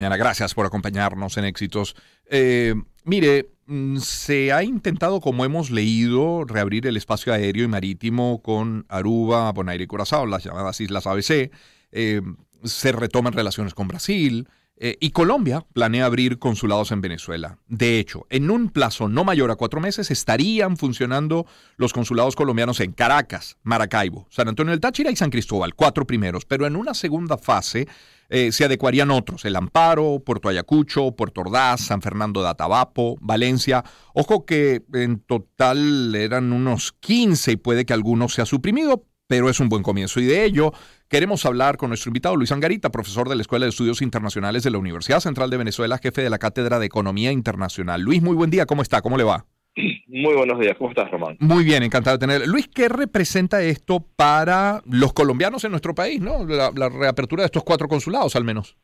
Gracias por acompañarnos en Éxitos. Eh, mire, mm, se ha intentado, como hemos leído, reabrir el espacio aéreo y marítimo con Aruba, Bonaire y Curazao, las llamadas Islas ABC. Eh, se retoman relaciones con Brasil. Eh, y Colombia planea abrir consulados en Venezuela. De hecho, en un plazo no mayor a cuatro meses estarían funcionando los consulados colombianos en Caracas, Maracaibo, San Antonio del Táchira y San Cristóbal, cuatro primeros. Pero en una segunda fase eh, se adecuarían otros, el Amparo, Puerto Ayacucho, Puerto Ordaz, San Fernando de Atabapo, Valencia. Ojo que en total eran unos 15 y puede que alguno sea suprimido, pero es un buen comienzo. Y de ello queremos hablar con nuestro invitado Luis Angarita, profesor de la Escuela de Estudios Internacionales de la Universidad Central de Venezuela, jefe de la Cátedra de Economía Internacional. Luis, muy buen día, ¿cómo está? ¿Cómo le va? Muy buenos días, ¿cómo estás, Román? Muy bien, encantado de tener. Luis, ¿qué representa esto para los colombianos en nuestro país, no? La, reapertura de estos cuatro consulados, al menos.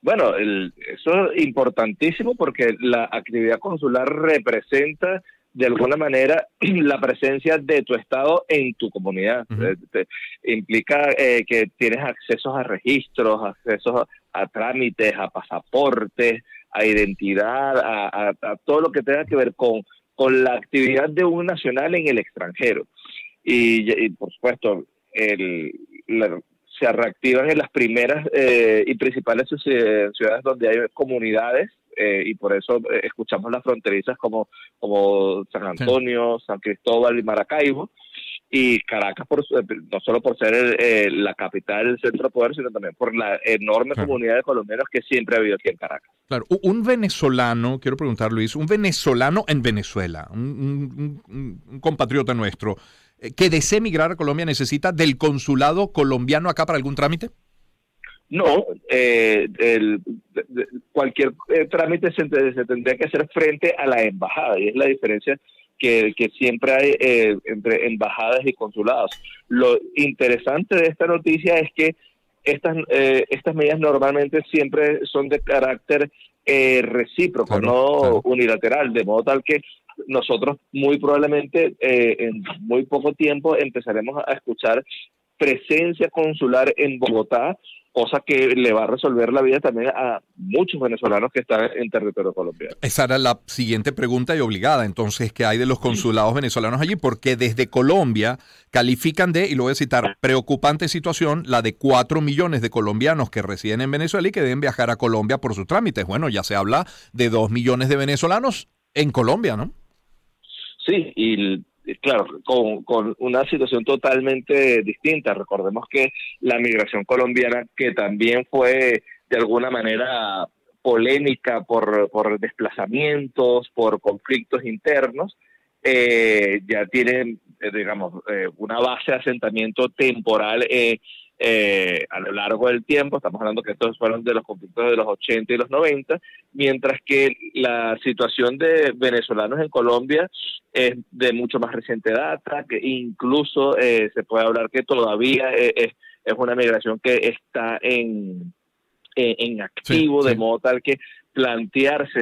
Bueno, eso es importantísimo porque la actividad consular representa de alguna manera la presencia de tu Estado en tu comunidad. Eh, implica eh, que tienes accesos a registros, accesos a, trámites, a pasaportes, a identidad, a, todo lo que tenga que ver con, con la actividad de un nacional en el extranjero. Y, por supuesto, el, se reactivan en las primeras eh, y principales ciudades donde hay comunidades eh, y por eso eh, escuchamos las fronterizas como, como San Antonio, San Cristóbal y Maracaibo, y Caracas por, no solo por ser la capital del centro de poder, sino también por la enorme comunidad de colombianos que siempre ha habido aquí en Caracas. Claro, un venezolano, quiero preguntar Luis, un venezolano en Venezuela, un, un compatriota nuestro, que desee emigrar a Colombia necesita del consulado colombiano acá para algún trámite? No, eh, el, cualquier eh, trámite se, tendría que hacer frente a la embajada y es la diferencia que, siempre hay eh, entre embajadas y consulados. Lo interesante de esta noticia es que estas, estas medidas normalmente siempre son de carácter recíproco, no unilateral, de modo tal que nosotros muy probablemente en muy poco tiempo empezaremos a escuchar presencia consular en Bogotá cosa que le va a resolver la vida también a muchos venezolanos que están en territorio colombiano. Esa era la siguiente pregunta y obligada. Entonces, ¿qué hay de los consulados venezolanos allí? Porque desde Colombia califican de, y lo voy a citar, preocupante situación, la de cuatro millones de colombianos que residen en Venezuela y que deben viajar a Colombia por sus trámites. Bueno, ya se habla de dos millones de venezolanos en Colombia, ¿no? Sí, y claro, con, con, una situación totalmente distinta. Recordemos que la migración colombiana, que también fue de alguna manera polémica por, por desplazamientos, por conflictos internos, eh, ya tiene, eh, digamos, eh, una base de asentamiento temporal eh, eh, a lo largo del tiempo, estamos hablando que estos fueron de los conflictos de los 80 y los 90, mientras que la situación de venezolanos en Colombia es de mucho más reciente data, que incluso eh, se puede hablar que todavía eh, es, es una migración que está en, en, activo, de modo tal que plantearse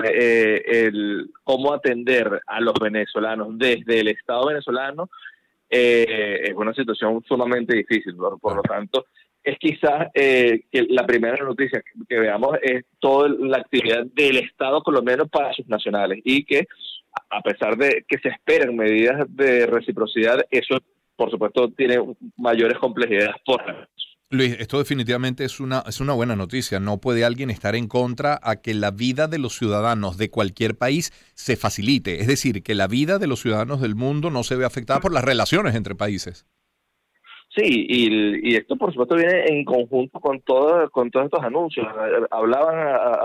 el cómo atender a los venezolanos desde el Estado venezolano eh, es una situación sumamente difícil. Por, lo tanto, es quizás eh, que la primera noticia que, veamos es toda la actividad del Estado colombiano para sus nacionales y que a pesar de que se esperan medidas de reciprocidad, eso por supuesto tiene mayores complejidades por Luis, esto definitivamente es una, es una buena noticia. No puede alguien estar en contra a que la vida de los ciudadanos de cualquier país se facilite. Es decir, que la vida de los ciudadanos del mundo no se ve afectada por las relaciones entre países. Sí, y, esto por supuesto viene en conjunto con todo, con todos estos anuncios. Hablaban,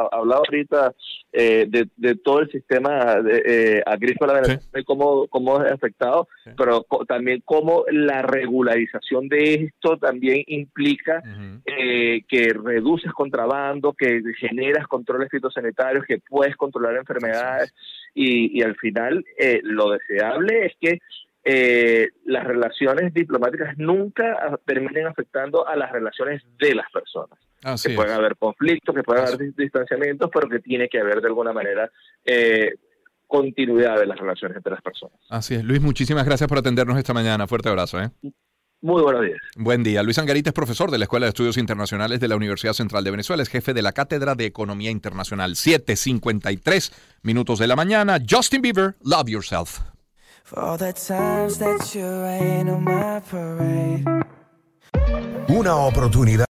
hablaba ahorita eh, de, todo el sistema de, eh, agrícola y cómo, cómo es afectado, pero también cómo la regularización de esto también implica eh, que reduces contrabando, que generas controles fitosanitarios, que puedes controlar enfermedades. Y, y al final eh, lo deseable es que eh, las relaciones diplomáticas nunca ah, terminen afectando a las relaciones de las personas. Que pueden haber conflictos, que pueden haber distanciamientos, pero que tiene que haber de alguna manera eh, continuidad de las relaciones entre las personas. Así es. Luis, muchísimas gracias por atendernos esta mañana. Fuerte abrazo. ¿eh? Muy buenos días. Buen día. Luis Angarita es profesor de la Escuela de Estudios Internacionales de la Universidad Central de Venezuela, es jefe de la Cátedra de Economía Internacional. 7.53 minutos de la mañana. Justin Bieber, Love Yourself. For all the times that you rain on my parade. Una oportunidad.